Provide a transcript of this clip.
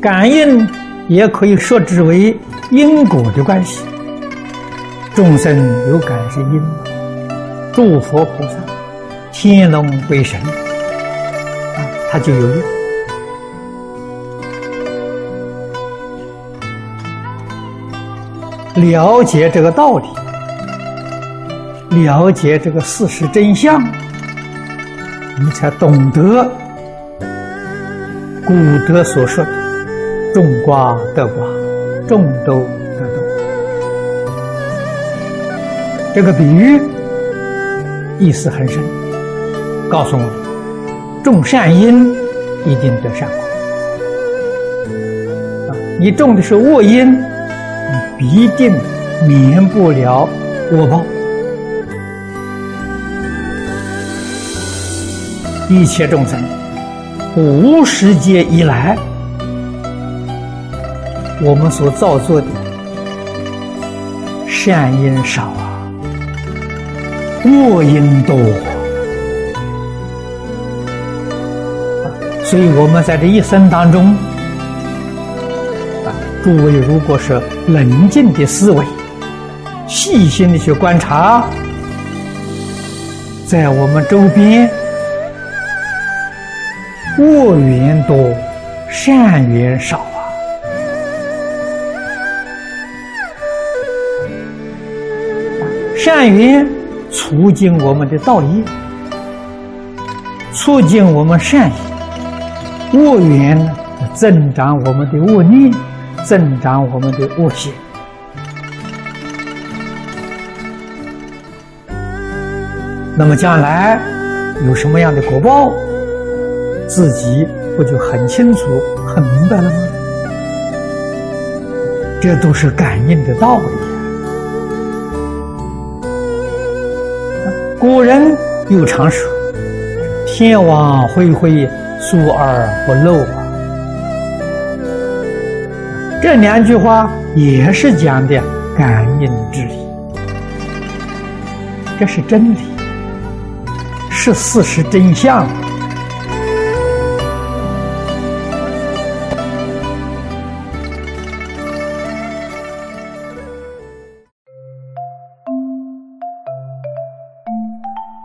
感应也可以说之为因果的关系。众生有感是因，诸佛菩萨、天龙鬼神。啊，他就有用。了解这个道理，了解这个事实真相，你才懂得古德所说的“种瓜得瓜，种豆得豆”。这个比喻意思很深，告诉我们：种善因一定得善果。啊，你种的是恶因。你必定免不了恶报。一切众生，无始劫以来，我们所造作的善因少啊，恶因多，所以我们在这一生当中。啊诸位，如果是冷静的思维、细心的去观察，在我们周边，恶缘多，善缘少善缘促进我们的道业，促进我们善业；恶缘呢，增长我们的恶念。增长我们的恶习，那么将来有什么样的果报，自己不就很清楚、很明白了吗？这都是感应的道理。古人又常说：“天网恢恢，疏而不漏。”这两句话也是讲的感应之理，这是真理，是事实真相。